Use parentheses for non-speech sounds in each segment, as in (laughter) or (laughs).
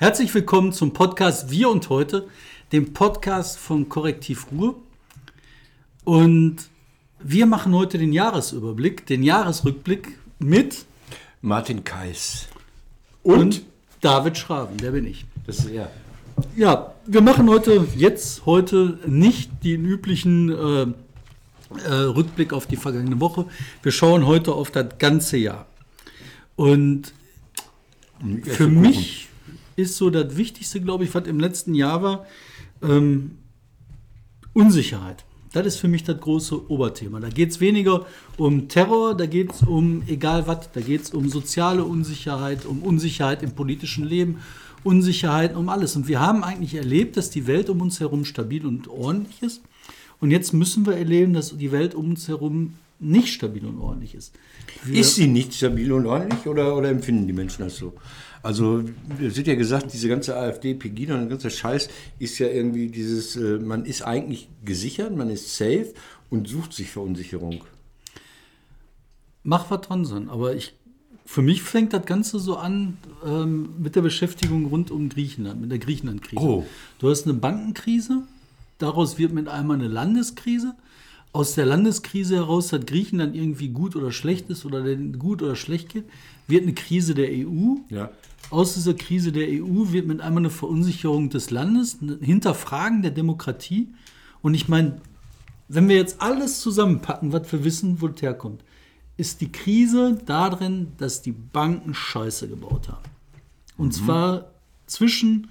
Herzlich willkommen zum Podcast Wir und heute, dem Podcast von Korrektiv Ruhr. Und wir machen heute den Jahresüberblick, den Jahresrückblick mit Martin Kais. und, David Schraven, der bin ich. Das ist er. Ja, wir machen heute, jetzt, heute nicht den üblichen äh, äh, Rückblick auf die vergangene Woche. Wir schauen heute auf das ganze Jahr. Und für mich ist so das Wichtigste, glaube ich, was im letzten Jahr war, ähm, Unsicherheit. Das ist für mich das große Oberthema. Da geht es weniger um Terror, da geht es um egal was, da geht es um soziale Unsicherheit, um Unsicherheit im politischen Leben, Unsicherheit um alles. Und wir haben eigentlich erlebt, dass die Welt um uns herum stabil und ordentlich ist. Und jetzt müssen wir erleben, dass die Welt um uns herum nicht stabil und ordentlich ist. Wir, Ist sie nicht stabil und ordentlich oder, oder empfinden die Menschen das so? Also, es wird ja gesagt, diese ganze AfD, Pegida und der ganze Scheiß ist ja irgendwie dieses, äh, man ist eigentlich gesichert, man ist safe und sucht sich Verunsicherung. Mach was dran sein. Aber ich, für mich fängt das Ganze so an ähm, mit der Beschäftigung rund um Griechenland, mit der Griechenland-Krise. Oh. Du hast eine Bankenkrise, daraus wird mit einmal eine Landeskrise. Aus der Landeskrise heraus, dass Griechenland irgendwie gut oder schlecht ist oder gut oder schlecht geht, wird eine Krise der EU. Ja. Aus dieser Krise der EU wird mit einmal eine Verunsicherung des Landes, ein Hinterfragen der Demokratie. Und ich meine, wenn wir jetzt alles zusammenpacken, was wir wissen, wo es herkommt, ist die Krise darin, dass die Banken Scheiße gebaut haben. Und zwar zwischen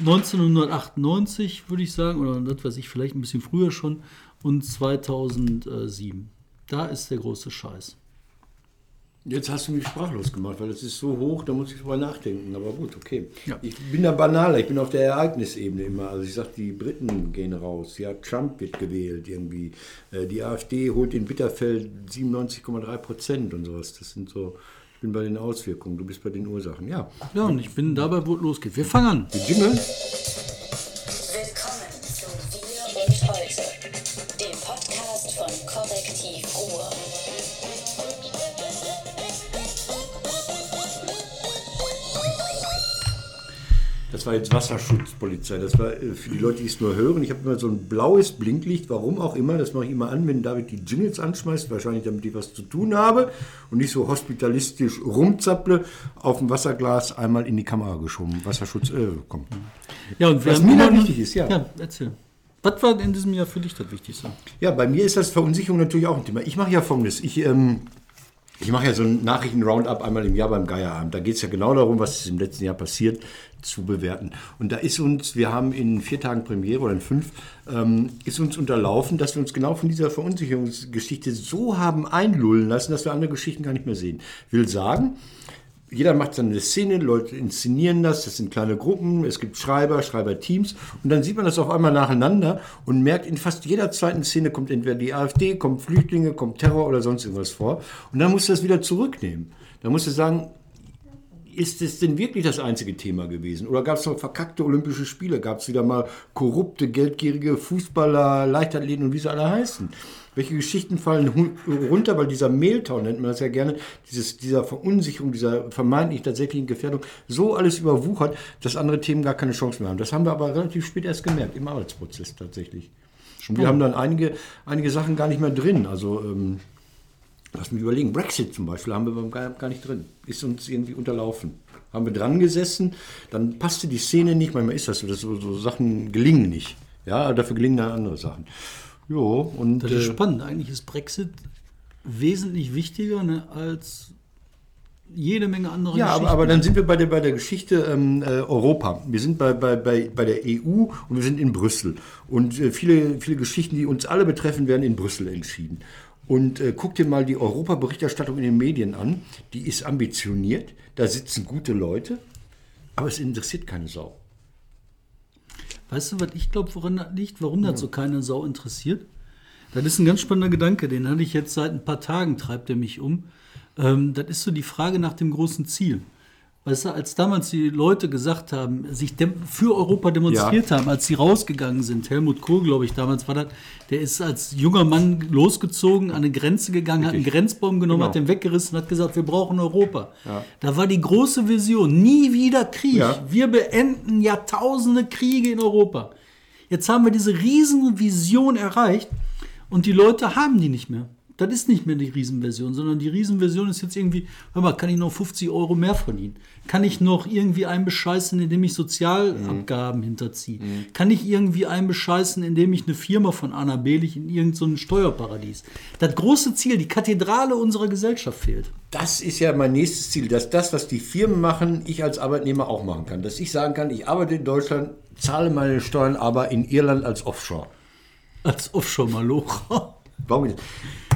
1998, würde ich sagen, oder das weiß ich, vielleicht ein bisschen früher schon, und 2007. Da ist der große Scheiß. Jetzt hast du mich sprachlos gemacht, weil es ist so hoch, da muss ich drüber nachdenken. Aber gut, okay. Ja. Ich bin da banaler, ich bin auf der Ereignisebene immer. Also ich sage, die Briten gehen raus. Ja, Trump wird gewählt irgendwie. Äh, Die AfD holt in Bitterfeld 97,3 Prozent und sowas. Das sind so, ich bin bei den Auswirkungen, du bist bei den Ursachen. Ja, Ja, und ich bin dabei, wo es losgeht. Wir fangen an. die Jingle. Das war jetzt Wasserschutzpolizei. Das war äh, für die Leute, die es nur hören. Ich habe immer so ein blaues Blinklicht, warum auch immer. Das mache ich immer an, wenn David die Jingles anschmeißt. Wahrscheinlich, damit ich was zu tun habe und nicht so hospitalistisch rumzapple. Auf dem Wasserglas einmal in die Kamera geschoben. Wasserschutz, äh, komm. Ja, und Was mir immer da noch- wichtig ist, ja. Ja, erzähl. Was war in diesem Jahr für dich das Wichtigste? Ja, bei mir ist das Verunsicherung natürlich auch ein Thema. Ich mache ja folgendes. Ich, ähm, ich mache ja so ein Nachrichten-Roundup einmal im Jahr beim Geierabend. Da geht es ja genau darum, was ist im letzten Jahr passiert, zu bewerten. Und da ist uns, wir haben in vier Tagen Premiere oder in fünf, ähm, ist uns unterlaufen, dass wir uns genau von dieser Verunsicherungsgeschichte so haben einlullen lassen, dass wir andere Geschichten gar nicht mehr sehen. Will sagen, jeder macht seine Szene, Leute inszenieren das, das sind kleine Gruppen, es gibt Schreiber, Schreiberteams und dann sieht man das auf einmal nacheinander und merkt, in fast jeder zweiten Szene kommt entweder die AfD, kommt Flüchtlinge, kommt Terror oder sonst irgendwas vor und dann musst du das wieder zurücknehmen. Dann musst du sagen, ist es denn wirklich das einzige Thema gewesen? Oder gab es noch verkackte Olympische Spiele? Gab es wieder mal korrupte, geldgierige Fußballer, Leichtathleten und wie sie alle heißen? Welche Geschichten fallen runter, weil dieser Mehltau nennt man das ja gerne, dieses, dieser Verunsicherung, dieser vermeintlich tatsächlichen Gefährdung, so alles überwuchert, dass andere Themen gar keine Chance mehr haben. Das haben wir aber relativ spät erst gemerkt, im Arbeitsprozess tatsächlich. Und wir haben dann einige, einige Sachen gar nicht mehr drin. Also ähm, Lass mich überlegen. Brexit zum Beispiel haben wir gar, gar nicht drin. Ist uns irgendwie unterlaufen. Haben wir dran gesessen, dann passte die Szene nicht. Manchmal ist das so, dass so, so Sachen gelingen nicht. Ja, dafür gelingen dann andere Sachen. Jo, und Das ist äh, spannend. Eigentlich ist Brexit wesentlich wichtiger ne, als jede Menge andere Ja, aber, Geschichten. aber dann sind wir bei der, bei der Geschichte ähm, äh, Europa. Wir sind bei, bei, bei, bei der EU und wir sind in Brüssel. Und äh, viele, viele Geschichten, die uns alle betreffen, werden in Brüssel entschieden. Und äh, guck dir mal die Europaberichterstattung in den Medien an. Die ist ambitioniert, da sitzen gute Leute, aber es interessiert keine Sau. Weißt du, was ich glaube, woran das liegt? Warum das so keine Sau interessiert? Das ist ein ganz spannender Gedanke, den hatte ich jetzt seit ein paar Tagen, treibt er mich um. Ähm, das ist so die Frage nach dem großen Ziel. Weißt du, als damals die Leute gesagt haben, sich für Europa demonstriert haben, als sie rausgegangen sind, Helmut Kohl, glaube ich, damals war das, der ist als junger Mann losgezogen, an eine Grenze gegangen, hat einen Grenzbaum genommen, Genau. hat den weggerissen und hat gesagt, wir brauchen Europa. Da war die große Vision, nie wieder Krieg. Ja. Wir beenden Jahrtausende Kriege in Europa. Jetzt haben wir diese riesen Vision erreicht und die Leute haben die nicht mehr. Das ist nicht mehr die Riesenversion, sondern die Riesenversion ist jetzt irgendwie, hör mal, kann ich noch 50 Euro mehr verdienen? Kann ich noch irgendwie einen bescheißen, indem ich Sozialabgaben hinterziehe? Kann ich irgendwie einen bescheißen, indem ich eine Firma von A nach B leg in irgendein so Steuerparadies? Das große Ziel, die Kathedrale unserer Gesellschaft fehlt. Das ist ja mein nächstes Ziel, dass das, was die Firmen machen, ich als Arbeitnehmer auch machen kann. Dass ich sagen kann, ich arbeite in Deutschland, zahle meine Steuern aber in Irland als Offshore. Als Offshore-Malocher. Warum nicht?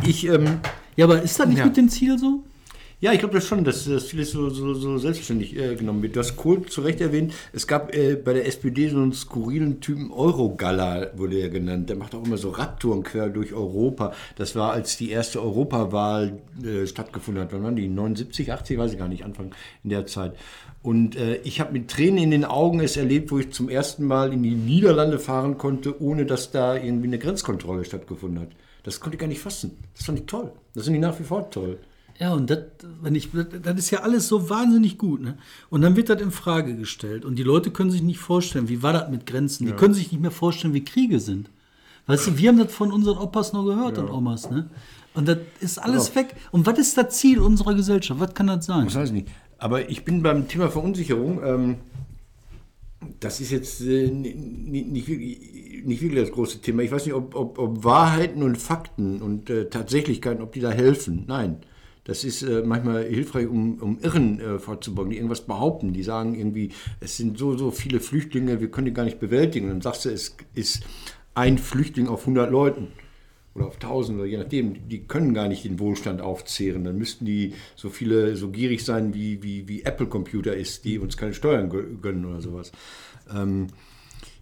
Ich, ähm, Ja, aber ist das nicht Ja. mit dem Ziel so? ja, ich glaube das schon, dass das vieles so, so, so selbstständig äh, genommen wird. Du hast Kohl zu Recht erwähnt, es gab äh, bei der SPD so einen skurrilen Typen, Eurogala wurde er genannt. Der macht auch immer so Radtouren quer durch Europa. Das war, als die erste Europawahl äh, stattgefunden hat. Wann waren die? 79, 80, weiß ich gar nicht, Anfang in der Zeit. Und äh, ich habe mit Tränen in den Augen es erlebt, wo ich zum ersten Mal in die Niederlande fahren konnte, ohne dass da irgendwie eine Grenzkontrolle stattgefunden hat. Das konnte ich gar nicht fassen. Das fand ich toll. Das finde ich nach wie vor toll. Ja, und das, wenn ich, das ist ja alles so wahnsinnig gut. Ne? Und dann wird das in Frage gestellt. Und die Leute können sich nicht vorstellen, wie war das mit Grenzen? Die können sich nicht mehr vorstellen, wie Kriege sind. Weißt du, wir haben das von unseren Opas noch gehört und Omas. Ne? Und das ist alles weg. Und was ist das Ziel unserer Gesellschaft? Was kann das sein? Das weiß ich nicht. Aber ich bin beim Thema Verunsicherung, ähm, das ist jetzt äh, ni- ni- nicht, wirklich, nicht wirklich das große Thema. Ich weiß nicht, ob, ob, ob Wahrheiten und Fakten und äh, Tatsächlichkeiten, ob die da helfen. Nein. Das ist äh, manchmal hilfreich, um, um Irren äh, vorzubeugen, die irgendwas behaupten. Die sagen irgendwie, es sind so, so viele Flüchtlinge, wir können die gar nicht bewältigen. Und dann sagst du, es ist ein Flüchtling auf 100 Leuten oder auf 1000 oder je nachdem, die können gar nicht den Wohlstand aufzehren. Dann müssten die so viele, so gierig sein, wie, wie, wie Apple Computer ist, die uns keine Steuern gö- gönnen oder sowas. Ähm,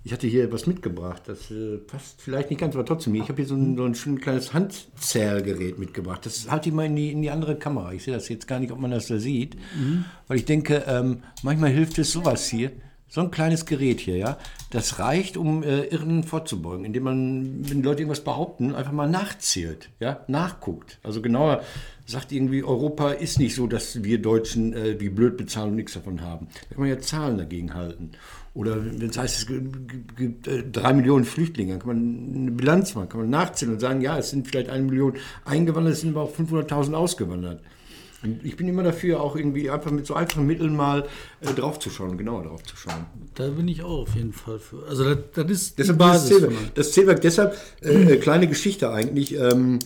ich hatte hier etwas mitgebracht, das äh, passt vielleicht nicht ganz, aber trotzdem. Ich habe hier so ein, so ein schön kleines Handzählgerät mitgebracht. Das halte ich mal in die, in die andere Kamera. Ich sehe das jetzt gar nicht, ob man das da sieht. Weil ich denke, ähm, manchmal hilft es sowas hier. So ein kleines Gerät hier, ja, das reicht, um äh, Irren vorzubeugen, indem man, wenn die Leute irgendwas behaupten, einfach mal nachzählt, ja, nachguckt. Also genauer sagt irgendwie, Europa ist nicht so, dass wir Deutschen äh, wie blöd bezahlen und nichts davon haben. Da kann man ja Zahlen dagegen halten. Oder wenn es heißt, es gibt, gibt äh, drei Millionen Flüchtlinge, dann kann man eine Bilanz machen, kann man nachzählen und sagen, ja, es sind vielleicht eine Million eingewandert, es sind aber auch 500.000 ausgewandert. Ich bin immer dafür, auch irgendwie einfach mit so einfachen Mitteln mal äh, draufzuschauen, genauer draufzuschauen. Da bin ich auch auf jeden Fall für. Also das, das ist Deshalb die Basis. Das Zählwerk deshalb, äh, äh, kleine Geschichte eigentlich, ähm,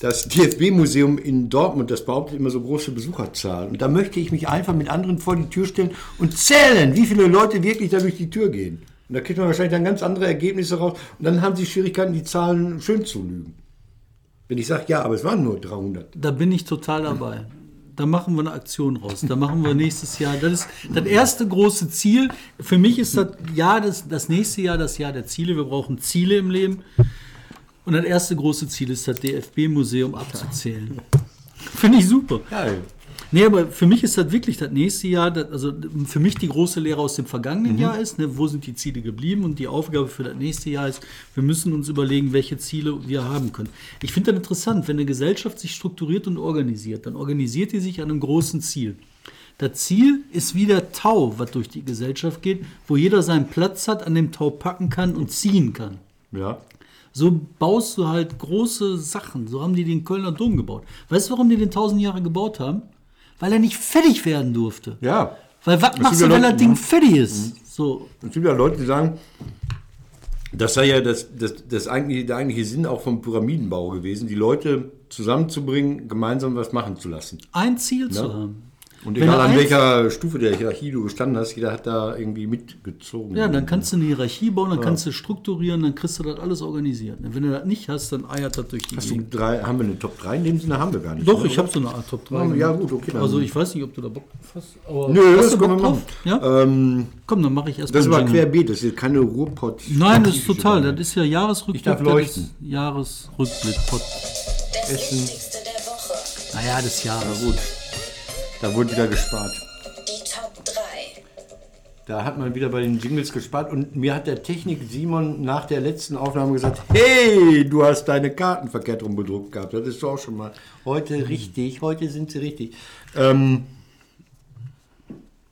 das DFB-Museum in Dortmund, das behauptet immer so große Besucherzahlen. Und da möchte ich mich einfach mit anderen vor die Tür stellen und zählen, wie viele Leute wirklich da durch die Tür gehen. Und da kriegt man wahrscheinlich dann ganz andere Ergebnisse raus. Und dann haben sie Schwierigkeiten, die Zahlen schön zu lügen. Wenn ich sage, ja, aber es waren nur 300. Da bin ich total dabei. Da machen wir eine Aktion raus. Da machen wir nächstes Jahr. Das ist das erste große Ziel. Für mich ist das Jahr das, das nächste Jahr das Jahr der Ziele. Wir brauchen Ziele im Leben. Und das erste große Ziel ist, das DFB-Museum abzuzählen. Finde ich super. Geil. Nee, aber für mich ist das wirklich das nächste Jahr, das, also für mich die große Lehre aus dem vergangenen Jahr ist, ne, wo sind die Ziele geblieben und die Aufgabe für das nächste Jahr ist, wir müssen uns überlegen, welche Ziele wir haben können. Ich finde das interessant, wenn eine Gesellschaft sich strukturiert und organisiert, dann organisiert die sich an einem großen Ziel. Das Ziel ist wie der Tau, was durch die Gesellschaft geht, wo jeder seinen Platz hat, an dem Tau packen kann und ziehen kann. Ja. So baust du halt große Sachen. So haben die den Kölner Dom gebaut. Weißt du, warum die den tausend Jahre gebaut haben? Weil er nicht fertig werden durfte. Ja. Weil was machst du, ja wenn das Ding ne? fertig ist? So, Es gibt ja Leute, die sagen, das sei ja das, das, das eigentliche, der eigentliche Sinn auch vom Pyramidenbau gewesen, die Leute zusammenzubringen, gemeinsam was machen zu lassen. ein Ziel zu haben. Und egal an welcher Stufe der Hierarchie du gestanden hast, jeder hat da irgendwie mitgezogen. Ja, dann kannst du eine Hierarchie bauen, dann kannst du strukturieren, dann kriegst du das alles organisiert. Wenn du das nicht hast, dann eiert das durch die Hast du drei, haben wir eine Top 3? In dem Sinne haben wir gar nicht. Doch, ne, ich habe so eine Art Top 3. Ja, gemacht. gut, okay, dann- Also ich weiß nicht, ob du da Bock drauf hast. Aber Nö, hast das du können Bock wir machen. drauf? Ja? Ähm, Komm, dann mache ich erst das Jingle. querbeet, das ist keine Ruhrpott. Nein, das ist total. Das ist ja Jahresrückblick. Ich darf das leuchten. ist Jahresrückblick. Das Essen. Wichtigste der Woche. Naja, des Jahres. Gut, da wurde wieder gespart. Die Top Da hat man wieder bei den Jingles gespart und mir hat der Technik Simon nach der letzten Aufnahme gesagt, hey, du hast deine Karten verkehrt rum bedruckt gehabt. Das ist doch auch schon mal heute richtig, heute sind sie richtig. Ähm,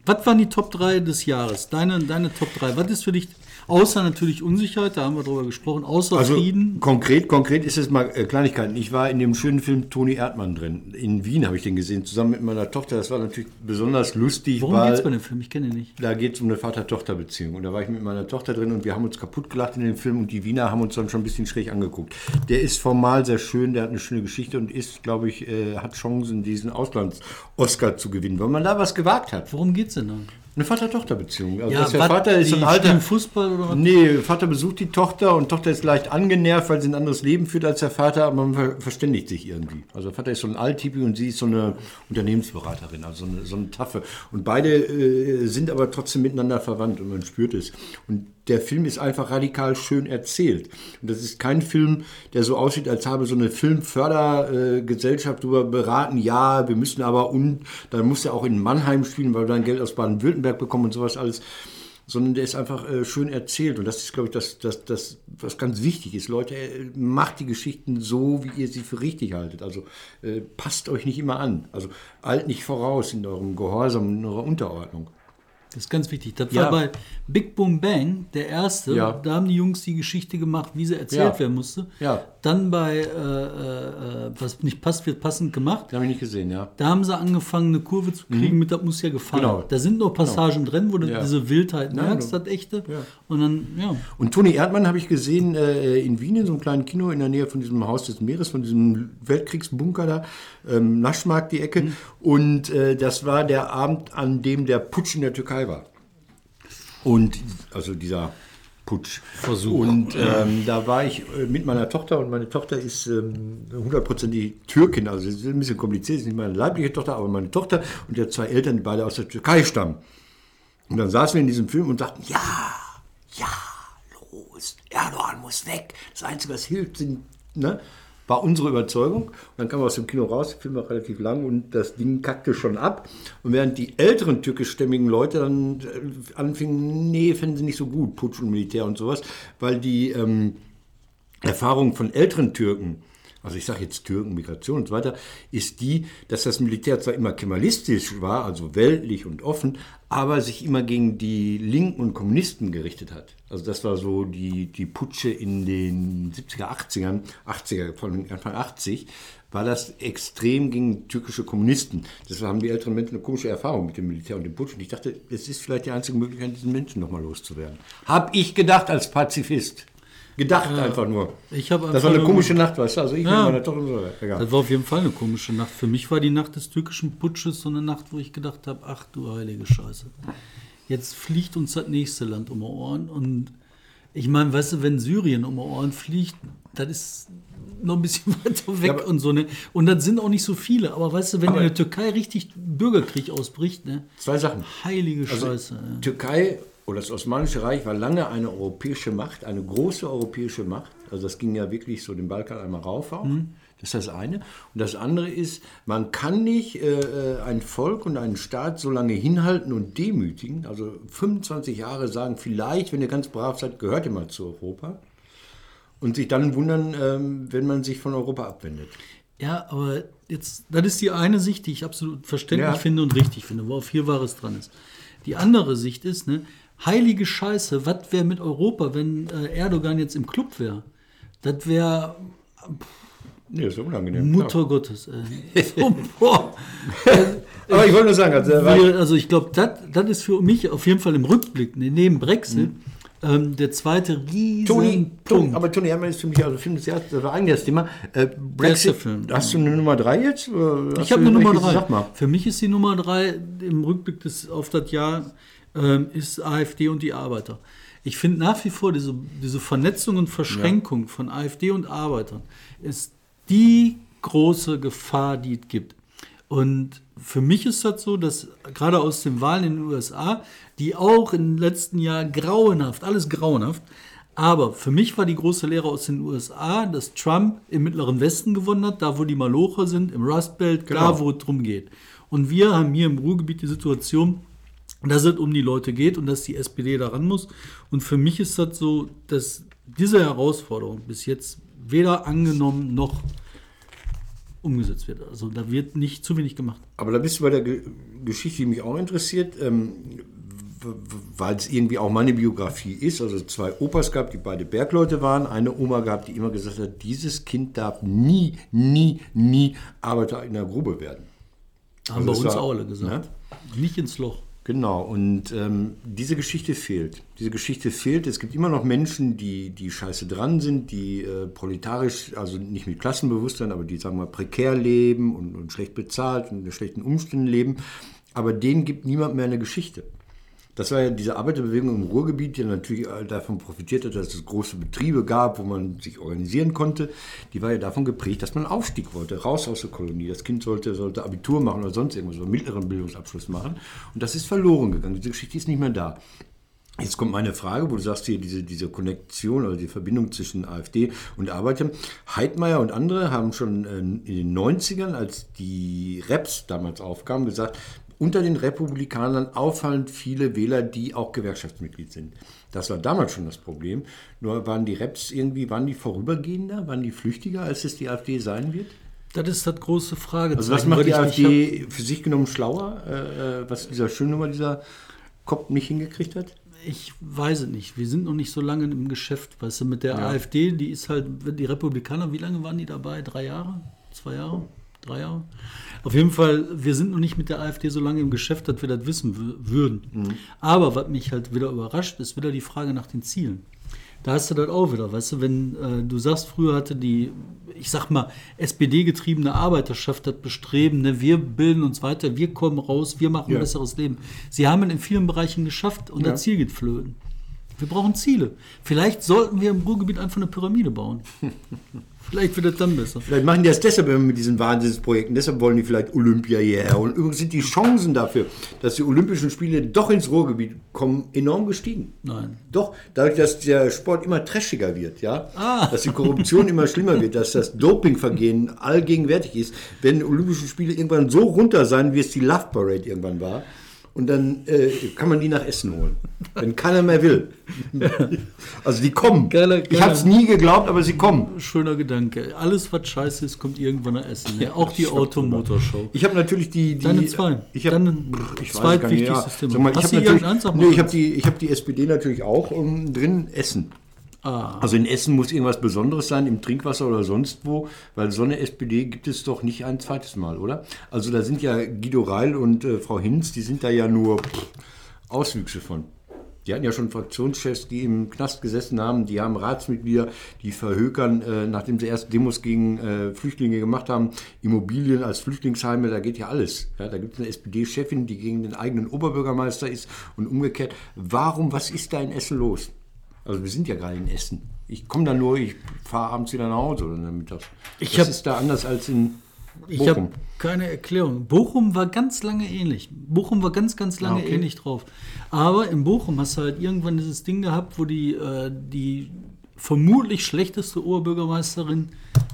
Was waren die Top 3 des Jahres? Deine, deine Top 3. Was ist für dich, außer natürlich Unsicherheit, da haben wir drüber gesprochen, außer Also Frieden? konkret, konkret ist es mal äh, Kleinigkeiten. Ich war in dem schönen Film Toni Erdmann drin. In Wien habe ich den gesehen, zusammen mit meiner Tochter. Das war natürlich besonders lustig, Worum geht es bei dem Film? Ich kenne ihn nicht. da geht es um eine Vater-Tochter-Beziehung. Und da war ich mit meiner Tochter drin und wir haben uns kaputt gelacht in dem Film und die Wiener haben uns dann schon ein bisschen schräg angeguckt. Der ist formal sehr schön, der hat eine schöne Geschichte und ist, glaube ich, äh, hat Chancen, diesen Auslands-Oscar zu gewinnen, weil man da was gewagt hat. Worum geht es denn da? Eine Vater-Tochter-Beziehung. Also dass der was, Vater ist ein alter Fußball oder was? Nee, Vater besucht die Tochter und Tochter ist leicht angenervt, weil sie ein anderes Leben führt als der Vater, aber man ver verständigt sich irgendwie. Also der Vater ist so ein Alttipi und sie ist so eine Unternehmensberaterin, also so eine, so eine Taffe. Und beide äh, sind aber trotzdem miteinander verwandt und man spürt es. Und der Film ist einfach radikal schön erzählt. Und das ist kein Film, der so aussieht, als habe so eine Filmfördergesellschaft darüber beraten, ja, wir müssen aber und dann muss er auch in Mannheim spielen, weil wir dann Geld aus Baden-Württemberg bekommen und sowas alles sondern der ist einfach äh, schön erzählt. Und das ist, glaube ich, das, das, das, was ganz wichtig ist. Leute, äh, macht die Geschichten so, wie ihr sie für richtig haltet. Also äh, passt euch nicht immer an. Also eilt nicht voraus in eurem Gehorsam, in eurer Unterordnung. Das ist ganz wichtig. Das Ja. war bei Big Boom Bang, der erste. Ja. Da haben die Jungs die Geschichte gemacht, wie sie erzählt Ja. werden musste. Dann bei äh, äh, Was nicht passt, wird passend gemacht. Den habe ich nicht gesehen, ja. Da haben sie angefangen, eine Kurve zu kriegen mit, das muss ja gefallen. Genau. Da sind noch Passagen drin, wo du diese Wildheit Nein, merkst, du- das echte. Ja. Und dann, ja. Und Toni Erdmann habe ich gesehen äh, in Wien in so einem kleinen Kino in der Nähe von diesem Haus des Meeres, von diesem Weltkriegsbunker da, ähm, Naschmarkt die Ecke. Und äh, das war der Abend, an dem der Putsch in der Türkei war. Und also dieser Putsch. Versuch. Und ähm, da war ich äh, mit meiner Tochter und meine Tochter ist ähm, hundertprozentig Türkin, also ist ein bisschen kompliziert, ist nicht meine leibliche Tochter, aber meine Tochter und hat zwei Eltern, die beide aus der Türkei stammen. Und dann saßen wir in diesem Film und dachten, ja, ja, los, Erdogan muss weg. Das Einzige, was hilft, sind, ne, war unsere Überzeugung. Und dann kamen wir aus dem Kino raus, der Film war relativ lang und das Ding kackte schon ab. Und während die älteren türkischstämmigen Leute dann äh, anfingen, nee, finden sie nicht so gut, Putsch und Militär und sowas, weil die ähm, Erfahrung von älteren Türken, also ich sage jetzt Türken, Migration und so weiter, ist die, dass das Militär zwar immer kemalistisch war, also weltlich und offen, aber sich immer gegen die Linken und Kommunisten gerichtet hat. Also das war so die, die Putsche in den 70er, 80ern, 80er, von Anfang 80, war das extrem gegen türkische Kommunisten. Deshalb haben die älteren Menschen eine komische Erfahrung mit dem Militär und dem Putsch. Und ich dachte, es ist vielleicht die einzige Möglichkeit, diesen Menschen nochmal loszuwerden. Hab ich gedacht als Pazifist. Gedacht einfach nur. Hab das einfach war eine komische Nacht, weißt du? Also ich Ja. meiner Tochter so. Egal. Das war auf jeden Fall eine komische Nacht. Für mich war die Nacht des türkischen Putsches so eine Nacht, wo ich gedacht habe, ach du heilige Scheiße. Jetzt fliegt uns das nächste Land um die Ohren. Und ich meine, weißt du, wenn Syrien um die Ohren fliegt, das ist noch ein bisschen (laughs) weiter weg aber- und so. Ne? Und das sind auch nicht so viele. Aber weißt du, wenn in der Türkei richtig Bürgerkrieg ausbricht, ne? Zwei Sachen. heilige Also, Scheiße. ja. Türkei oder das Osmanische Reich war lange eine europäische Macht, eine große europäische Macht. Also das ging ja wirklich so den Balkan einmal rauf auch. Das ist das eine. Und das andere ist, man kann nicht äh, ein Volk und einen Staat so lange hinhalten und demütigen. Also 25 Jahre sagen, vielleicht, wenn ihr ganz brav seid, gehört ihr mal zu Europa. Und sich dann wundern, ähm, wenn man sich von Europa abwendet. Ja, aber jetzt, das ist die eine Sicht, die ich absolut verständlich Ja. finde und richtig finde, wo auch viel Wahres dran ist. Die andere Sicht ist, ne, heilige Scheiße, was wäre mit Europa, wenn äh, Erdogan jetzt im Club wäre? Das wäre Nee, ist unangenehm. Mutter Gottes. Ey. So, boah. klar. (laughs) Aber ich wollte nur sagen, also, Wir, also ich glaube, das ist für mich auf jeden Fall im Rückblick, ne, neben Brexit, ähm, der zweite riesen Toni, Punkt. aber Toni Erdmann ist für mich also Film des Jahres, das war eigentlich das Thema. Äh, Brexit, Film. hast du eine Nummer 3 jetzt? Hast Ich habe eine Nummer welche? drei. Sag mal. Für mich ist die Nummer drei im Rückblick des, auf das Jahr ähm, ist AfD und die Arbeiter. Ich finde nach wie vor diese, diese Vernetzung und Verschränkung von AfD und Arbeitern ist die große Gefahr, die es gibt. Und für mich ist das so, dass gerade aus den Wahlen in den USA, die auch im letzten Jahr grauenhaft, alles grauenhaft, aber für mich war die große Lehre aus den USA, dass Trump im Mittleren Westen gewonnen hat, da wo die Malocher sind, im Rust Belt, da Genau. wo es drum geht. Und wir haben hier im Ruhrgebiet die Situation, dass es um die Leute geht und dass die SPD daran muss. Und für mich ist das so, dass diese Herausforderung bis jetzt weder angenommen noch umgesetzt wird. Also da wird nicht zu wenig gemacht. Aber da bist du bei der Ge Geschichte, die mich auch interessiert, ähm, weil es irgendwie auch meine Biografie ist. Also zwei Opas gab, die beide Bergleute waren. Eine Oma gab, die immer gesagt hat, dieses Kind darf nie, nie, nie Arbeiter in der Grube werden. Haben Also bei uns war- auch alle gesagt. Nicht ins Loch. Genau, und ähm, diese Geschichte fehlt. Diese Geschichte fehlt. Es gibt immer noch Menschen, die, die scheiße dran sind, die äh, proletarisch, also nicht mit Klassenbewusstsein, aber die, sagen wir mal, prekär leben und, und schlecht bezahlt und in schlechten Umständen leben. Aber denen gibt niemand mehr eine Geschichte. Das war ja diese Arbeiterbewegung im Ruhrgebiet, die natürlich davon profitiert hat, dass es große Betriebe gab, wo man sich organisieren konnte. Die war ja davon geprägt, dass man Aufstieg wollte, raus aus der Kolonie. Das Kind sollte, sollte Abitur machen oder sonst irgendwas, oder mittleren Bildungsabschluss machen. Und das ist verloren gegangen. Diese Geschichte ist nicht mehr da. Jetzt kommt meine Frage, wo du sagst hier, diese, diese Konnektion oder die Verbindung zwischen AfD und Arbeitern. Heidmeier und andere haben schon äh, in den 90ern, als die Reps damals aufkamen, gesagt, unter den Republikanern auffallend viele Wähler, die auch Gewerkschaftsmitglied sind. Das war damals schon das Problem. Nur waren die Reps irgendwie, waren die vorübergehender, waren die flüchtiger, als es die AfD sein wird? Das ist das große Fragezeichen. Also was macht die AfD für sich genommen schlauer, äh, äh, was dieser Schönnummer, dieser Kopf nicht hingekriegt hat? Ich weiß es nicht. Wir sind noch nicht so lange im Geschäft. Weißt du, mit der AfD, die ist halt, die Republikaner, wie lange waren die dabei? Drei Jahre? Zwei Jahre? Drei Jahre? Auf jeden Fall, wir sind noch nicht mit der AfD so lange im Geschäft, dass wir das wissen wü- würden. Aber was mich halt wieder überrascht, ist wieder die Frage nach den Zielen. Da hast du das auch wieder, weißt du, wenn äh, du sagst, früher hatte die, ich sag mal, SPD-getriebene Arbeiterschaft das Bestreben, ne, wir bilden uns weiter, wir kommen raus, wir machen Ja. ein besseres Leben. Sie haben es in vielen Bereichen geschafft und Ja. das Ziel geht flöten. Wir brauchen Ziele. Vielleicht sollten wir im Ruhrgebiet einfach eine Pyramide bauen. (laughs) Vielleicht wird das dann besser. Vielleicht machen die das deshalb immer mit diesen Wahnsinnsprojekten. Deshalb wollen die vielleicht Olympia hierher. Und übrigens sind die Chancen dafür, dass die Olympischen Spiele doch ins Ruhrgebiet kommen, enorm gestiegen. Nein. Doch, dadurch, dass der Sport immer trashiger wird, ja, Ah. dass die Korruption immer schlimmer wird, dass das Dopingvergehen allgegenwärtig ist, werden die Olympischen Spiele irgendwann so runter sein, wie es die Love Parade irgendwann war. Und dann äh, kann man die nach Essen holen, wenn keiner mehr will. (laughs) Also die kommen. Geiler- ich geiler- habe es nie geglaubt, aber sie kommen. Schöner Gedanke. Alles, was scheiße ist, kommt irgendwann nach Essen. Ne? Auch die Automotorshow. Ich habe natürlich die, die Deine zwei. Ich habe ich gar nicht, ja. Thema. Sag mal, ich Hast habe du natürlich, nee, ich eins. habe die, ich habe die SPD natürlich auch um, drin. Essen. Ah. Also in Essen muss irgendwas Besonderes sein, im Trinkwasser oder sonst wo, weil so eine SPD gibt es doch nicht ein zweites Mal, oder? Also da sind ja Guido Reil und äh, Frau Hinz, die sind da ja nur Auswüchse von. Die hatten ja schon Fraktionschefs, die im Knast gesessen haben, die haben Ratsmitglieder, die verhökern, äh, nachdem sie erst Demos gegen äh, Flüchtlinge gemacht haben, Immobilien als Flüchtlingsheime, da geht ja alles. Ja, da gibt es eine SPD-Chefin, die gegen den eigenen Oberbürgermeister ist und umgekehrt. Warum, was ist da in Essen los? Also wir sind ja gerade in Essen. Ich komme da nur, ich fahre abends wieder nach Hause oder mittags. Ich hab- ist da anders als in Ich Bochum? habe keine Erklärung. Bochum war ganz lange ähnlich. Bochum war ganz, ganz lange Ah, okay. ähnlich drauf. Aber in Bochum hast du halt irgendwann dieses Ding gehabt, wo die, äh, die vermutlich schlechteste Oberbürgermeisterin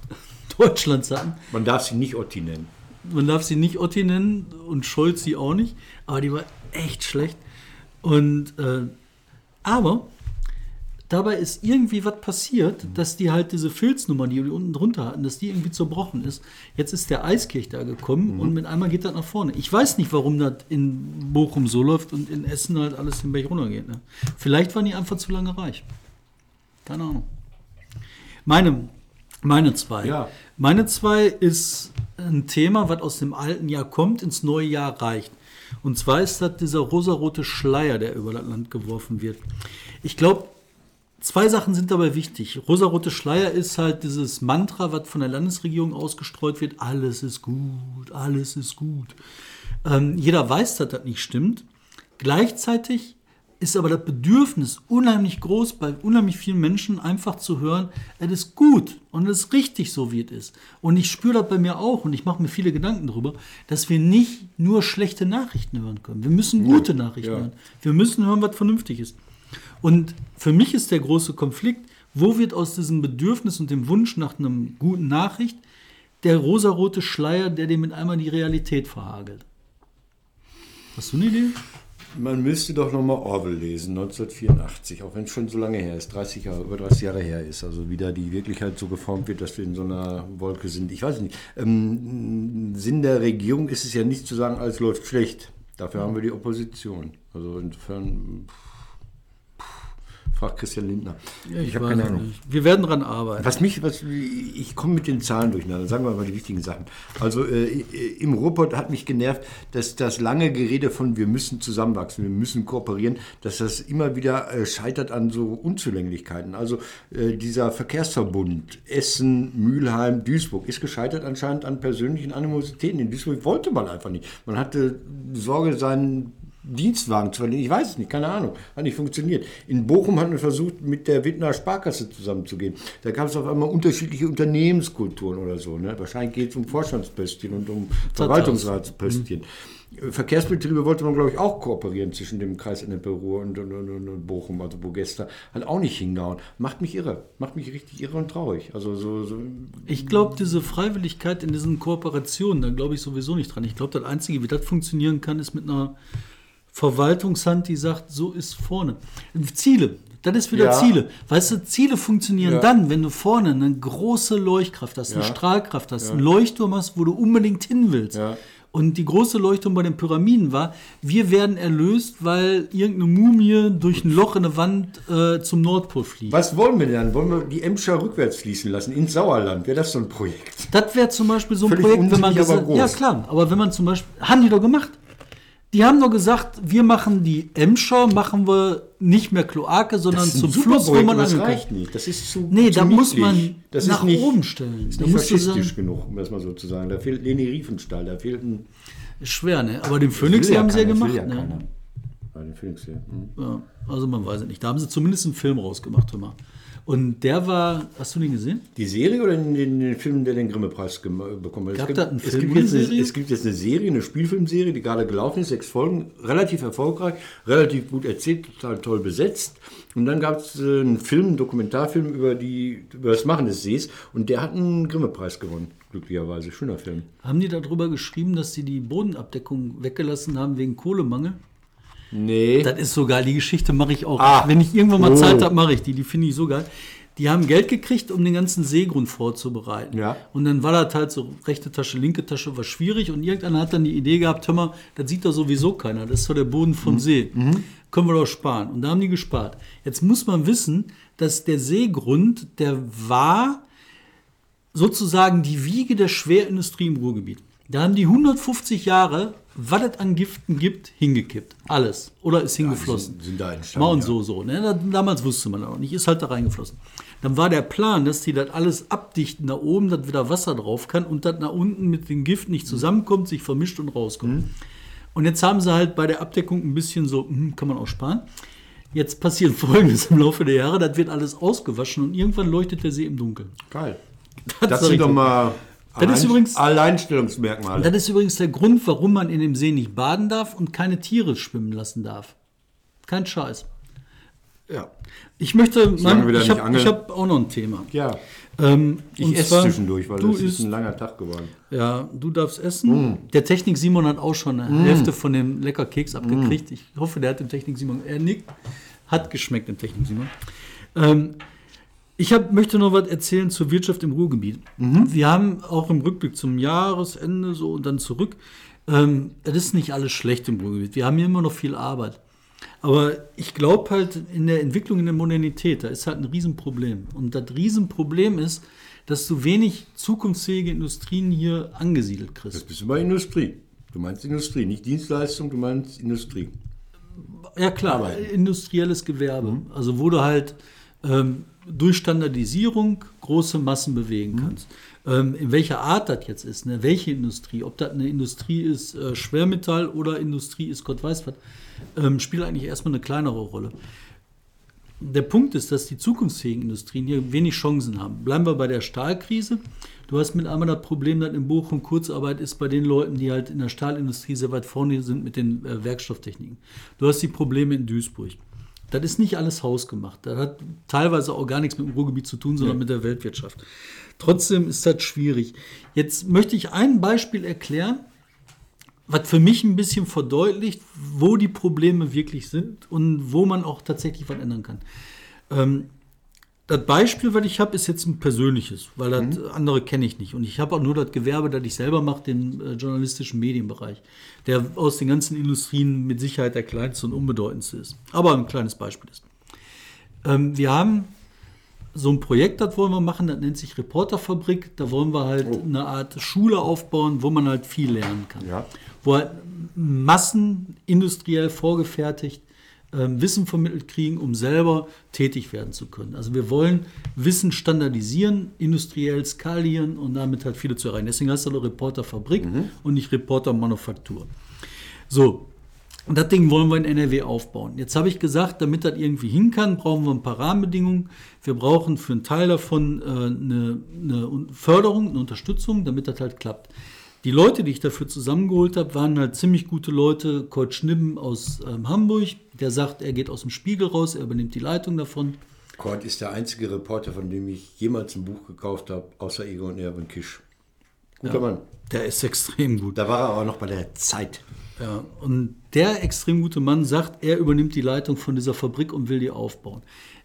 (laughs) Deutschlands hatten. Man darf sie nicht Otti nennen. Man darf sie nicht Otti nennen und Scholz sie auch nicht, aber die war echt schlecht. Und äh, aber dabei ist irgendwie was passiert, dass die halt diese Filznummer, die die unten drunter hatten, dass die irgendwie zerbrochen ist. Jetzt ist der Eiskirch da gekommen und mit einmal geht das nach vorne. Ich weiß nicht, warum das in Bochum so läuft und in Essen halt alles den Berg runtergeht. Ne? Vielleicht waren die einfach zu lange reich. Keine Ahnung. Meine, meine zwei. Ja. Meine zwei ist ein Thema, was aus dem alten Jahr kommt, ins neue Jahr reicht. Und zwar ist das dieser rosarote Schleier, der über das Land geworfen wird. Ich glaube, zwei Sachen sind dabei wichtig. Rosarote Schleier ist halt dieses Mantra, was von der Landesregierung ausgestreut wird. Alles ist gut, alles ist gut. Ähm, jeder weiß, dass das nicht stimmt. Gleichzeitig ist aber das Bedürfnis unheimlich groß bei unheimlich vielen Menschen, einfach zu hören, es ist gut und es ist richtig so, wie es ist. Und ich spüre das bei mir auch und ich mache mir viele Gedanken darüber, dass wir nicht nur schlechte Nachrichten hören können. Wir müssen gute Nachrichten ja. hören. Wir müssen hören, was vernünftig ist. Und für mich ist der große Konflikt, wo wird aus diesem Bedürfnis und dem Wunsch nach einem guten Nachricht der rosarote Schleier, der dir mit einmal die Realität verhagelt. Hast du eine Idee? Man müsste doch nochmal Orwell lesen, 1984, auch wenn es schon so lange her ist, 30 Jahre, über 30 Jahre her ist. Also wie da die Wirklichkeit so geformt wird, dass wir in so einer Wolke sind. Ich weiß nicht. Ähm, Sinn der Regierung ist es ja nicht zu sagen, alles läuft schlecht. Dafür haben wir die Opposition. Also insofern fragt Christian Lindner. ich habe keine Ahnung. Nicht. Wir werden daran arbeiten. Was mich, was, ich komme mit den Zahlen durcheinander. Sagen wir mal die wichtigen Sachen. Also äh, im Robot hat mich genervt, dass das lange Gerede von wir müssen zusammenwachsen, wir müssen kooperieren, dass das immer wieder äh, scheitert an so Unzulänglichkeiten. Also äh, dieser Verkehrsverbund Essen, Mülheim, Duisburg ist gescheitert anscheinend an persönlichen Animositäten. In Duisburg wollte man einfach nicht. Man hatte Sorge, seinen Dienstwagen zu verlieren. Ich weiß es nicht, keine Ahnung. Hat nicht funktioniert. In Bochum hat man versucht, mit der Wittner Sparkasse zusammenzugehen. Da gab es auf einmal unterschiedliche Unternehmenskulturen oder so. Ne? Wahrscheinlich geht es um Vorstandspöstchen und um Verwaltungsratspöstchen. Mhm. Verkehrsbetriebe wollte man, glaube ich, auch kooperieren zwischen dem Kreis Ennepe-Ruhr und, und, und, und, Bochum, also Bogesta. Hat auch nicht hingehauen. Macht mich irre. Macht mich richtig irre und traurig. Also so, so ich glaube, diese Freiwilligkeit in diesen Kooperationen, da glaube ich sowieso nicht dran. Ich glaube, das Einzige, wie das funktionieren kann, ist mit einer Verwaltungshand, die sagt, so ist vorne. Ziele, das ist wieder ja. Ziele. Weißt du, Ziele funktionieren ja. dann, wenn du vorne eine große Leuchtkraft hast, eine ja. Strahlkraft hast, einen Leuchtturm hast, wo du unbedingt hin willst. Und die große Leuchtturm bei den Pyramiden war, wir werden erlöst, weil irgendeine Mumie durch ein Loch in der Wand äh, zum Nordpol fliegt. Was wollen wir denn? Wollen wir die Emscher rückwärts fließen lassen, ins Sauerland? Wäre das so ein Projekt? Das wäre zum Beispiel so ein Völlig Projekt, wenn man gesagt, ja klar, aber wenn man zum Beispiel, haben die doch gemacht. Die haben nur gesagt, wir machen die Emscher, machen wir nicht mehr Kloake, sondern zum Fluss, wo man Das reicht nicht. Das ist zu Nee, zu da muss man das nach nicht, oben stellen. Ist nicht faschistisch genug, um das mal so zu sagen. Da fehlt Leni Riefenstahl, da fehlt ein... Schwer, ne? Aber den Phoenix ja haben sie ja gemacht, ja ne? Ja, den Phoenix, ja. Mhm. ja. Also man weiß es nicht. Da haben sie zumindest einen Film rausgemacht, hör mal. Und der war, hast du den gesehen? Die Serie oder den, den Film, der den Grimme-Preis bekommen hat? Gab es, gibt, einen Film es, gibt jetzt eine, es gibt jetzt eine Serie, eine Spielfilmserie, die gerade gelaufen ist, sechs Folgen, relativ erfolgreich, relativ gut erzählt, total toll besetzt. Und dann gab es äh, einen Film, einen Dokumentarfilm über, die, über das Machen des Sees und der hat einen Grimme-Preis gewonnen, glücklicherweise. Schöner Film. Haben die darüber geschrieben, dass sie die Bodenabdeckung weggelassen haben wegen Kohlemangel? Nee. Das ist so geil. Die Geschichte mache ich auch. Ah. Wenn ich irgendwann mal oh. Zeit habe, mache ich die. Die finde ich so geil. Die haben Geld gekriegt, um den ganzen Seegrund vorzubereiten. Ja. Und dann war das halt so, rechte Tasche, linke Tasche war schwierig. Und irgendeiner hat dann die Idee gehabt, hör mal, das sieht doch sowieso keiner. Das ist doch der Boden vom mhm. See. Mhm. Können wir doch sparen. Und da haben die gespart. Jetzt muss man wissen, dass der Seegrund, der war sozusagen die Wiege der Schwerindustrie im Ruhrgebiet. Da haben die 150 Jahre was es an Giften gibt, hingekippt. Alles. Oder ist hingeflossen. Ja, sind, sind, da entstanden. Mal und so, so. Ne? Damals wusste man auch nicht. Ist halt da reingeflossen. Dann war der Plan, dass die das alles abdichten da oben, dass wieder Wasser drauf kann und das nach unten mit dem Gift nicht zusammenkommt, sich vermischt und rauskommt. Mhm. Und jetzt haben sie halt bei der Abdeckung ein bisschen so, hm, kann man auch sparen. Jetzt passiert (laughs) Folgendes im Laufe der Jahre, das wird alles ausgewaschen und irgendwann leuchtet der See im Dunkeln. Geil. Das, das sind doch mal das Allein, ist übrigens, Alleinstellungsmerkmale. Das ist übrigens der Grund, warum man in dem See nicht baden darf und keine Tiere schwimmen lassen darf. Kein Scheiß. Ja. Ich möchte, man, ich habe hab auch noch ein Thema. Ja. Ähm, ich esse zwischendurch, weil es ist ein langer Tag geworden. Ja, du darfst essen. Mm. Der Technik Simon hat auch schon eine mm. Hälfte von dem lecker Keks abgekriegt. Mm. Ich hoffe, der hat dem Technik Simon, er nickt, hat geschmeckt, dem Technik Simon. Ähm, ich hab, möchte noch was erzählen zur Wirtschaft im Ruhrgebiet. Mhm. Wir haben auch im Rückblick zum Jahresende so und dann zurück. Ähm, es ist nicht alles schlecht im Ruhrgebiet. Wir haben hier immer noch viel Arbeit. Aber ich glaube halt in der Entwicklung in der Modernität, da ist halt ein Riesenproblem. Und das Riesenproblem ist, dass du wenig zukunftsfähige Industrien hier angesiedelt kriegst. Das bist du bei Industrie. Du meinst Industrie, nicht Dienstleistung, du meinst Industrie. Ja klar, Arbeiten. industrielles Gewerbe. Mhm. Also wo du halt ähm, durch Standardisierung große Massen bewegen mhm. kannst. Mhm. Ähm, in welcher Art das jetzt ist, ne? welche Industrie, ob das eine Industrie ist, äh, Schwermetall oder Industrie ist, Gott weiß was, ähm, spielt eigentlich erstmal eine kleinere Rolle. Der Punkt ist, dass die zukunftsfähigen Industrien hier wenig Chancen haben. Bleiben wir bei der Stahlkrise. Du hast mit einmal das Problem, dass in Bochum Kurzarbeit ist bei den Leuten, die halt in der Stahlindustrie sehr weit vorne sind mit den äh, Werkstofftechniken. Du hast die Probleme in Duisburg. Das ist nicht alles hausgemacht. Das hat teilweise auch gar nichts mit dem Ruhrgebiet zu tun, sondern ja. mit der Weltwirtschaft. Trotzdem ist das schwierig. Jetzt möchte ich ein Beispiel erklären, was für mich ein bisschen verdeutlicht, wo die Probleme wirklich sind und wo man auch tatsächlich was ändern kann. Ähm, das Beispiel, was ich habe, ist jetzt ein persönliches, weil das andere kenne ich nicht. Und ich habe auch nur das Gewerbe, das ich selber mache, den äh, journalistischen Medienbereich, der aus den ganzen Industrien mit Sicherheit der kleinste und unbedeutendste ist. Aber ein kleines Beispiel ist. Ähm, wir haben so ein Projekt, das wollen wir machen, das nennt sich Reporterfabrik. Da wollen wir halt eine Art Schule aufbauen, wo man halt viel lernen kann. Ja. Wo halt Massen industriell vorgefertigt Wissen vermittelt kriegen, um selber tätig werden zu können. Also wir wollen Wissen standardisieren, industriell skalieren und damit halt viele zu erreichen. Deswegen heißt es eine Reporterfabrik und nicht Reportermanufaktur. So, und das Ding wollen wir in NRW aufbauen. Jetzt habe ich gesagt, damit das irgendwie hin kann, brauchen wir ein paar Rahmenbedingungen. Wir brauchen für einen Teil davon äh, eine, eine Förderung, eine Unterstützung, damit das halt klappt. Die Leute, die ich dafür zusammengeholt habe, waren halt ziemlich gute Leute. Kurt Schnibben aus ähm, Hamburg, der sagt, er geht aus dem Spiegel raus, er übernimmt die Leitung davon. Kurt ist der einzige Reporter, von dem ich jemals ein Buch gekauft habe, außer Egon Erwin Kisch. Guter Mann. Der ist extrem gut. Da war er aber noch bei der Zeit. Ja, und der extrem gute Mann sagt, er übernimmt die Leitung von dieser Fabrik und will die aufbauen.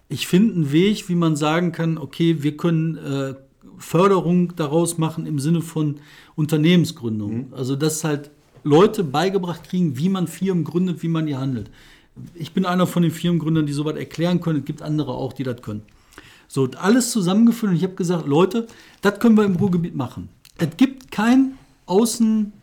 Ich finde einen Weg, wie man sagen kann, okay, wir können äh, Förderung daraus machen im Sinne von Unternehmensgründung. Also, dass halt Leute beigebracht kriegen, wie man Firmen gründet, wie man die handelt. Ich bin einer von den Firmengründern, die sowas erklären können. Es gibt andere auch, die das können. So, alles zusammengeführt und ich habe gesagt, Leute, das können wir im Ruhrgebiet machen. Es gibt keinen Außen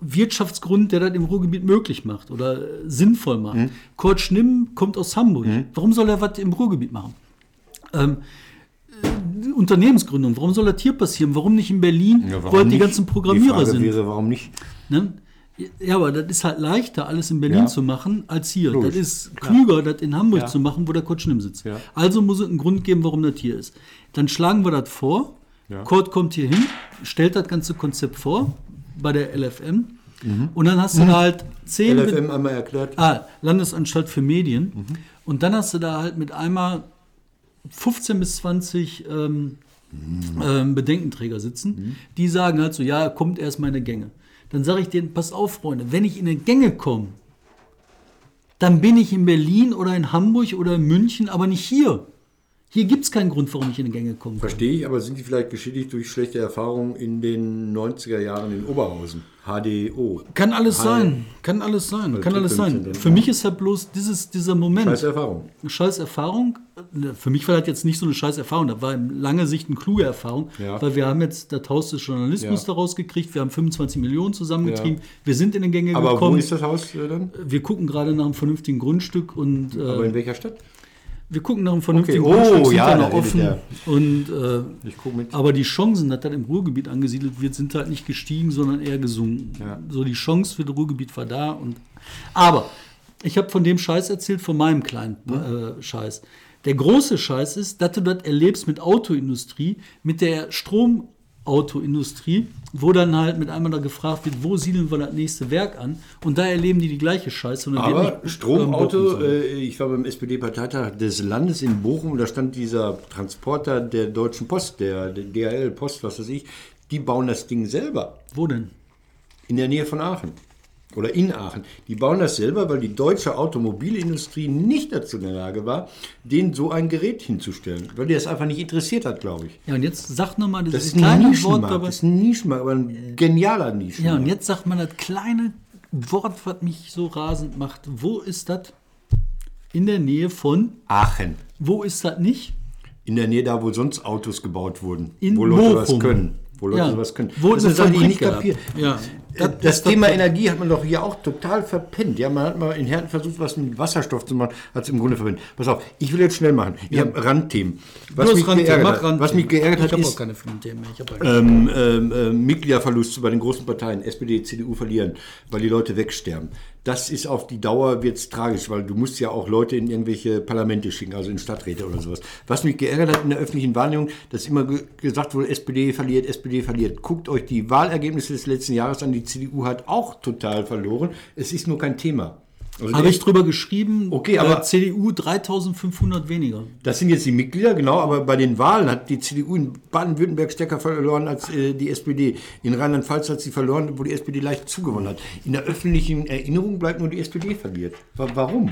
Wirtschaftsgrund, der das im Ruhrgebiet möglich macht oder äh, sinnvoll macht. Kurt Schnimm kommt aus Hamburg. Warum soll er was im Ruhrgebiet machen? Ähm, äh, Unternehmensgründung, warum soll das hier passieren? Warum nicht in Berlin, wo halt die ganzen Programmierer die Frage sind? wäre, warum nicht? Ne? Ja, aber das ist halt leichter, alles in Berlin Ja. zu machen, als hier. Logisch. Das ist klüger, das in Hamburg Ja. zu machen, wo der Kurt Schnimm sitzt. Ja. Also muss es einen Grund geben, warum das hier ist. Dann schlagen wir das vor. Ja. Kurt kommt hier hin, stellt das ganze Konzept vor bei der LFM. Mhm. Und dann hast du da halt zehn LFM einmal erklärt. Ah, Landesanstalt für Medien. Und dann hast du da halt mit einmal 15 bis 20 ähm, ähm, Bedenkenträger sitzen, die sagen halt so, ja, kommt erstmal in eine Gänge. Dann sage ich denen, pass auf, Freunde, wenn ich in eine Gänge komme, dann bin ich in Berlin oder in Hamburg oder in München, aber nicht hier. Hier gibt es keinen Grund, warum ich in eine Gänge kommen kann. Verstehe ich, aber sind die vielleicht geschädigt durch schlechte Erfahrungen in den 90er Jahren in Oberhausen? HDO. Kann alles Hi. sein, kann alles sein, kann alles sein. Für mich ist halt bloß dieses, dieser Moment. Scheiß Erfahrung. scheiß Erfahrung. Für mich war das jetzt nicht so eine scheiß Erfahrung, das war in langer Sicht eine kluge Erfahrung, Ja. weil wir haben jetzt das Haus des Journalismus Ja. daraus gekriegt, wir haben 25 Millionen zusammengetrieben, Ja. wir sind in den Gänge Aber gekommen. wo ist das Haus äh, dann? wir gucken gerade nach einem vernünftigen Grundstück und Aber äh, in welcher Stadt? Wir gucken nach einem vernünftigen Okay. Oh, sind ja, da noch offen. der. Und, äh, aber die Chancen, dass das im Ruhrgebiet angesiedelt wird, sind halt nicht gestiegen, sondern eher gesunken. Ja. So die Chance für das Ruhrgebiet war da. Und, aber ich habe von dem Scheiß erzählt, von meinem kleinen äh, Scheiß. Der große Scheiß ist, dass du das erlebst mit Autoindustrie, mit der Stromautoindustrie, wo dann halt mit einmal da gefragt wird, wo siedeln wir das nächste Werk an? Und da erleben die die gleiche Scheiße. Aber Stromauto, äh, ich war beim SPD-Parteitag des Landes in Bochum da stand dieser Transporter der Deutschen Post, der, der DHL Post, was weiß ich, die bauen das Ding selber wo denn? in der Nähe von Aachen oder in Aachen. Die bauen das selber, weil die deutsche Automobilindustrie nicht dazu in der Lage war, denen so ein Gerät hinzustellen, weil die das einfach nicht interessiert hat, glaube ich. Ja, und jetzt sag nochmal Das dieses ist ein kleine Wort dabei. das ist ein Nischenmarkt, aber ein genialer Ja, Nischenmarkt. und jetzt sagt man das kleine Wort, was mich so rasend macht. Wo ist das? In der Nähe von, Aachen. wo ist das nicht? In der Nähe da, wo sonst Autos gebaut wurden. In wo Leute was Bochum. können. Wo Leute Ja. sowas können. Wo das ist Sache, die ich nicht kapiere. Ja. Das, Das- das das- Thema Energie hat man doch hier auch total verpennt. Ja, man hat mal in Herten versucht, was mit Wasserstoff zu machen, hat es im Grunde verpennt. Pass auf, ich will jetzt schnell machen. Ich habe Randthemen. Was mich, Randthemen, hat, Randthemen. was mich geärgert Ich hat, habe auch ist ähm, ähm, äh, Mitgliederverlust bei den großen Parteien, SPD, CDU verlieren, weil die Leute wegsterben. Das ist auf die Dauer wird's tragisch, weil du musst ja auch Leute in irgendwelche Parlamente schicken, also in Stadträte oder sowas. Was mich geärgert hat in der öffentlichen Wahrnehmung, dass immer ge gesagt wurde, SPD verliert, SPD verliert. Guckt euch die Wahlergebnisse des letzten Jahres an. Die CDU hat auch total verloren. Es ist nur kein Thema. Also Habe ich drüber geschrieben. Okay, aber- CDU 3500 weniger. Das sind jetzt die Mitglieder, genau, aber bei den Wahlen hat die CDU in Baden-Württemberg stärker verloren als äh, die SPD. In Rheinland-Pfalz hat sie verloren, wo die SPD leicht zugewonnen hat. In der öffentlichen Erinnerung bleibt nur die SPD verliert. Wa- Warum?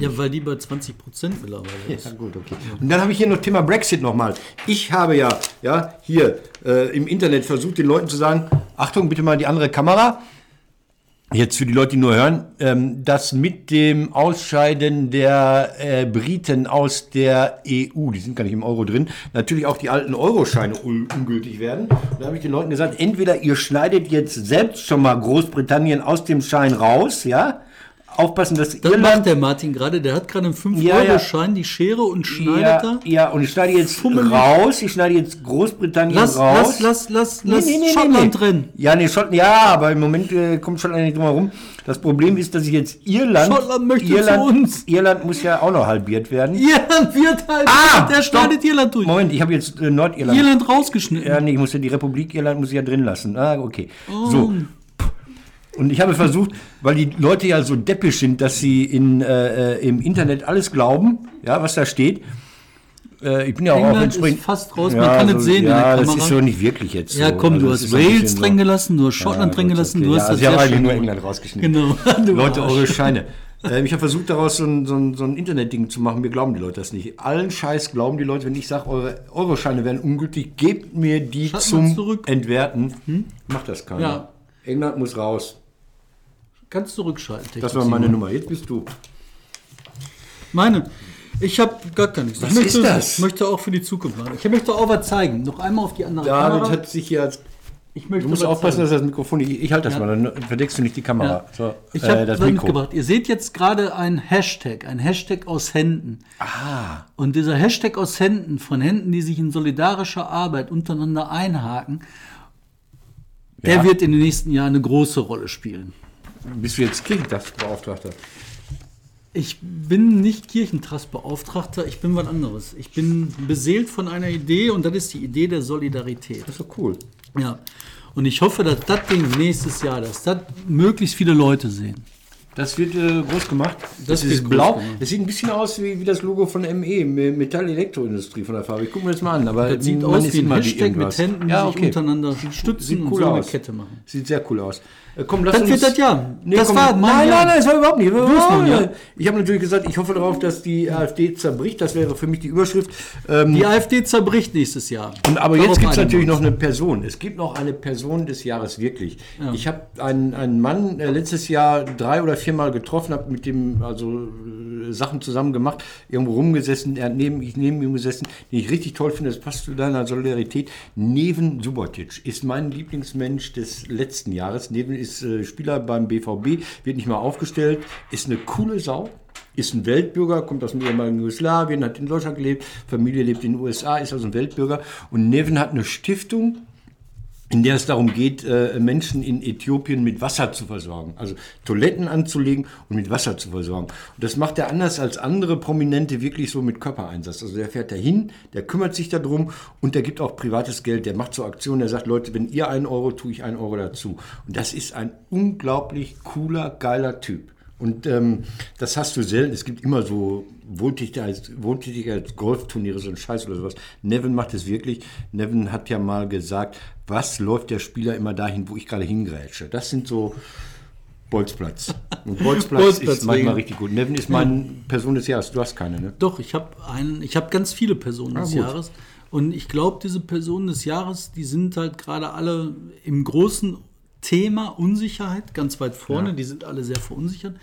Ja, weil die bei 20 Prozent mittlerweile ist. Ja, gut, okay. Und dann habe ich hier noch Thema Brexit nochmal. Ich habe ja, ja hier äh, im Internet versucht, den Leuten zu sagen, Achtung, bitte mal die andere Kamera. Jetzt für die Leute, die nur hören, ähm, dass mit dem Ausscheiden der äh, Briten aus der EU, die sind gar nicht im Euro drin, natürlich auch die alten Euroscheine un ungültig werden. Und da habe ich den Leuten gesagt, entweder ihr schneidet jetzt selbst schon mal Großbritannien aus dem Schein raus, ja, aufpassen, dass Das Irland macht der Martin gerade. Der hat gerade einen Ja, ja. 5-Euro-Schein, die Schere und schneidet ja, da. ja, und ich schneide jetzt Fummelig. raus, ich schneide jetzt Großbritannien Lass, raus. lass, lass, lass, Nee, lass nee, nee, Schottland drin. Ja, nee, Schottland, ja, aber im Moment äh, kommt Schottland nicht drum herum. Das Problem ist, dass ich jetzt Irland. Schottland möchte Irland, zu uns. Irland muss ja auch noch halbiert werden. (laughs) Irland wird halt. der stopp. schneidet Irland durch. Moment, ich habe jetzt äh, Nordirland. Irland rausgeschnitten. Ja, nee, ich muss ja die Republik Irland muss ich ja drin lassen. Ah, okay. So. Und ich habe versucht, weil die Leute ja so deppisch sind, dass sie in, äh, äh, im Internet alles glauben, ja, was da steht. Äh, ich bin ja auch England entsprechend. ist fast raus, man kann so, es sehen in Ja, der das ist so nicht wirklich jetzt so. Ja, komm, du das hast so Wales drin gelassen, du hast Schottland drin gut, gelassen, okay. du ja, hast also das ich habe eigentlich nur. England rausgeschnitten. Genau. (laughs) Du Leute, eure Scheine. Ähm, ich habe versucht, daraus so ein, so, ein, so ein Internetding zu machen. Mir glauben die Leute das nicht. Allen Scheiß glauben die Leute, wenn ich sage, eure Euro-Scheine werden ungültig, gebt mir die Schalt mal zum zurück. Entwerten. Macht das keiner. Ja. England muss raus. Kannst zurückschalten. Das war meine Nummer. Jetzt bist du. Meine. Ich habe gar gar nichts. Was ich möchte, ist das? möchte auch für die Zukunft machen. Ich möchte auch was zeigen. Noch einmal auf die andere David Kamera. hat sich hier als. ich möchte Du musst aufpassen, dass das Mikrofon nicht. Ich halte das mal, dann verdeckst du nicht die Kamera. Ja. So, Ich äh, habe das Mikro. mitgebracht. Ihr seht jetzt gerade ein Hashtag, ein Hashtag aus Händen. Ah. Und dieser Hashtag aus Händen, von Händen, die sich in solidarischer Arbeit untereinander einhaken, der Ja. wird in den nächsten Jahren eine große Rolle spielen. Bist du jetzt Kirchentagsbeauftragter? Ich bin nicht Kirchentrastbeauftragter, ich bin was anderes. Ich bin beseelt von einer Idee und das ist die Idee der Solidarität. Das ist doch cool. Ja. Und ich hoffe, dass das Ding nächstes Jahr, dass das möglichst viele Leute sehen. Das wird äh, groß gemacht. Das Das, ist blau. gemacht. Das sieht ein bisschen aus wie, wie das Logo von ME, Me- Metall-Elektroindustrie von der Farbe. Ich gucke mir das mal an. Aber Das sieht aus wie ein Hashtag mit. Händen, die ja, sich okay. untereinander stützen Sieht und cool so eine aus. Kette machen. Sieht sehr cool aus. Äh, komm, lass Das uns, wird das Jahr. Das komm, war nein, Jahr. nein, nein, das war überhaupt nicht. noch ein Jahr. Ich habe natürlich gesagt, ich hoffe darauf, dass die AfD zerbricht. Das wäre für mich die Überschrift. Ähm, Die AfD zerbricht nächstes Jahr. Und, aber Darauf jetzt gibt es natürlich noch eine Person. Es gibt noch eine Person des Jahres wirklich. Ich habe einen, einen Mann äh, letztes Jahr drei oder viermal getroffen, habe mit dem also Sachen zusammen gemacht, irgendwo rumgesessen, er hat neben, ich neben ihm gesessen, den ich richtig toll finde, das passt zu deiner Solidarität. Neven Subotic ist mein Lieblingsmensch des letzten Jahres. Neven ist äh, Spieler beim BVB, wird nicht mal aufgestellt, ist eine coole Sau. Ist ein Weltbürger, kommt aus dem ehemaligen Jugoslawien, hat in Deutschland gelebt, Familie lebt in den USA, ist also ein Weltbürger. Und Neven hat eine Stiftung, in der es darum geht, äh, Menschen in Äthiopien mit Wasser zu versorgen. Also Toiletten anzulegen und mit Wasser zu versorgen. Und das macht er anders als andere Prominente wirklich so mit Körpereinsatz. Also der fährt dahin, der kümmert sich darum und der gibt auch privates Geld. Der macht so Aktionen, der sagt, Leute, wenn ihr einen Euro, tue ich einen Euro dazu. Und das ist ein unglaublich cooler, geiler Typ. Und ähm, das hast du selten. Es gibt immer so Wohltätigkeits- Wohltätigkeits-Golfturniere, so ein Scheiß oder sowas. Nevin macht es wirklich. Nevin hat ja mal gesagt, was läuft der Spieler immer dahin, wo ich gerade hingrätsche. Das sind so Bolzplatz. (laughs) Und Bolzplatz, Bolzplatz ist manchmal wegen. richtig gut. Nevin ist mein Person des Jahres. Du hast keine, ne? Doch, ich habe einen, ich habe ganz viele Personen des gut. Jahres. Und ich glaube, diese Personen des Jahres, die sind halt gerade alle im großen Thema Unsicherheit ganz weit vorne. Die sind alle sehr verunsichert.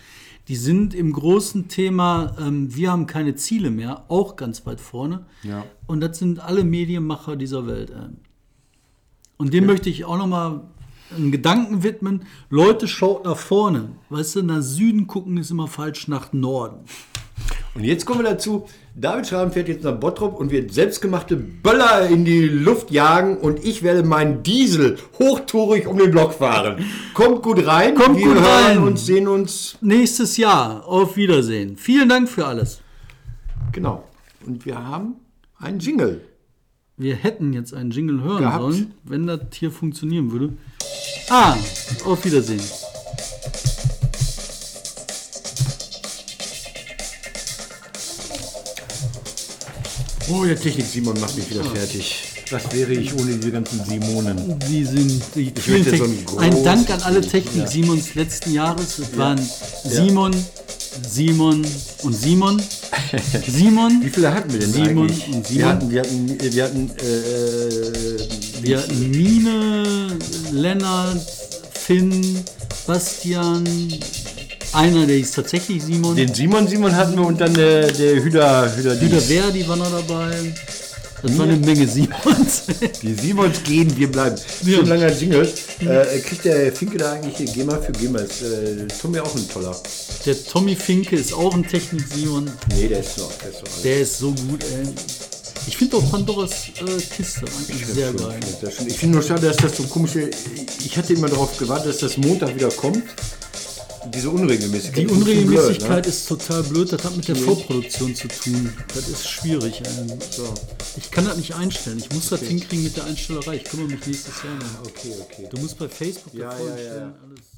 Die sind im großen Thema, ähm, wir haben keine Ziele mehr, auch ganz weit vorne. Ja. Und das sind alle Medienmacher dieser Welt. Äh. Und dem möchte ich auch nochmal einen Gedanken widmen. Leute, schaut nach vorne. Weißt du, nach Süden gucken ist immer falsch, nach Norden. Und jetzt kommen wir dazu. David Schraben fährt jetzt nach Bottrop und wird selbstgemachte Böller in die Luft jagen und ich werde meinen Diesel hochtourig um den Block fahren. Kommt gut rein. Kommt wir gut hören rein. uns, sehen uns. nächstes Jahr. Auf Wiedersehen. Vielen Dank für alles. Genau. Und wir haben einen Jingle. Wir hätten jetzt einen Jingle hören Gehabt. sollen, wenn das hier funktionieren würde. Ah, auf Wiedersehen. Oh, der Technik Simon macht mich wieder fertig. Was wäre ich ohne diese ganzen Simonen? Die sind die Ich vielen möchte so einen Ein Dank an alle großen- Technik Simons letzten Jahres. Es waren Simon, Simon und Simon. (laughs) Simon, Wie viele hatten wir denn Simon eigentlich? und Wir Simon. hatten, wir hatten, wir hatten äh, wir hatten Mine, Lennart, Finn, Bastian. Einer, der ist tatsächlich Simon. den Simon Simon hatten wir und dann der, der Hüder Hüder, Dies. Verdi war noch dabei. Das war eine Menge Simons. Die Simons gehen, wir bleiben. Ja. Schon langer Jingle. Äh, kriegt der Finke da eigentlich den GEMA für GEMA? Ist äh, Tommy auch ein toller? Der Tommy Finke ist auch ein Technik-Simon. Nee, der ist so. Der ist so. Der ist so gut, ey. Ich finde auch Pandoras äh, Kiste eigentlich sehr Schon, geil. schon. Ich finde nur schade, dass das so komische. Ich hatte immer darauf gewartet, dass das Montag wieder kommt. Diese Unregelmäßigkeit. Die ist Unregelmäßigkeit blöd, ne? ist total blöd. Das hat mit der Vorproduktion zu tun. Das ist schwierig. Ey. Ich kann das nicht einstellen. Ich muss das hinkriegen mit der Einstellerei. Ich kümmere mich nächstes Jahr noch. Okay, okay. Du musst bei Facebook Ja, ja, ja. Alles.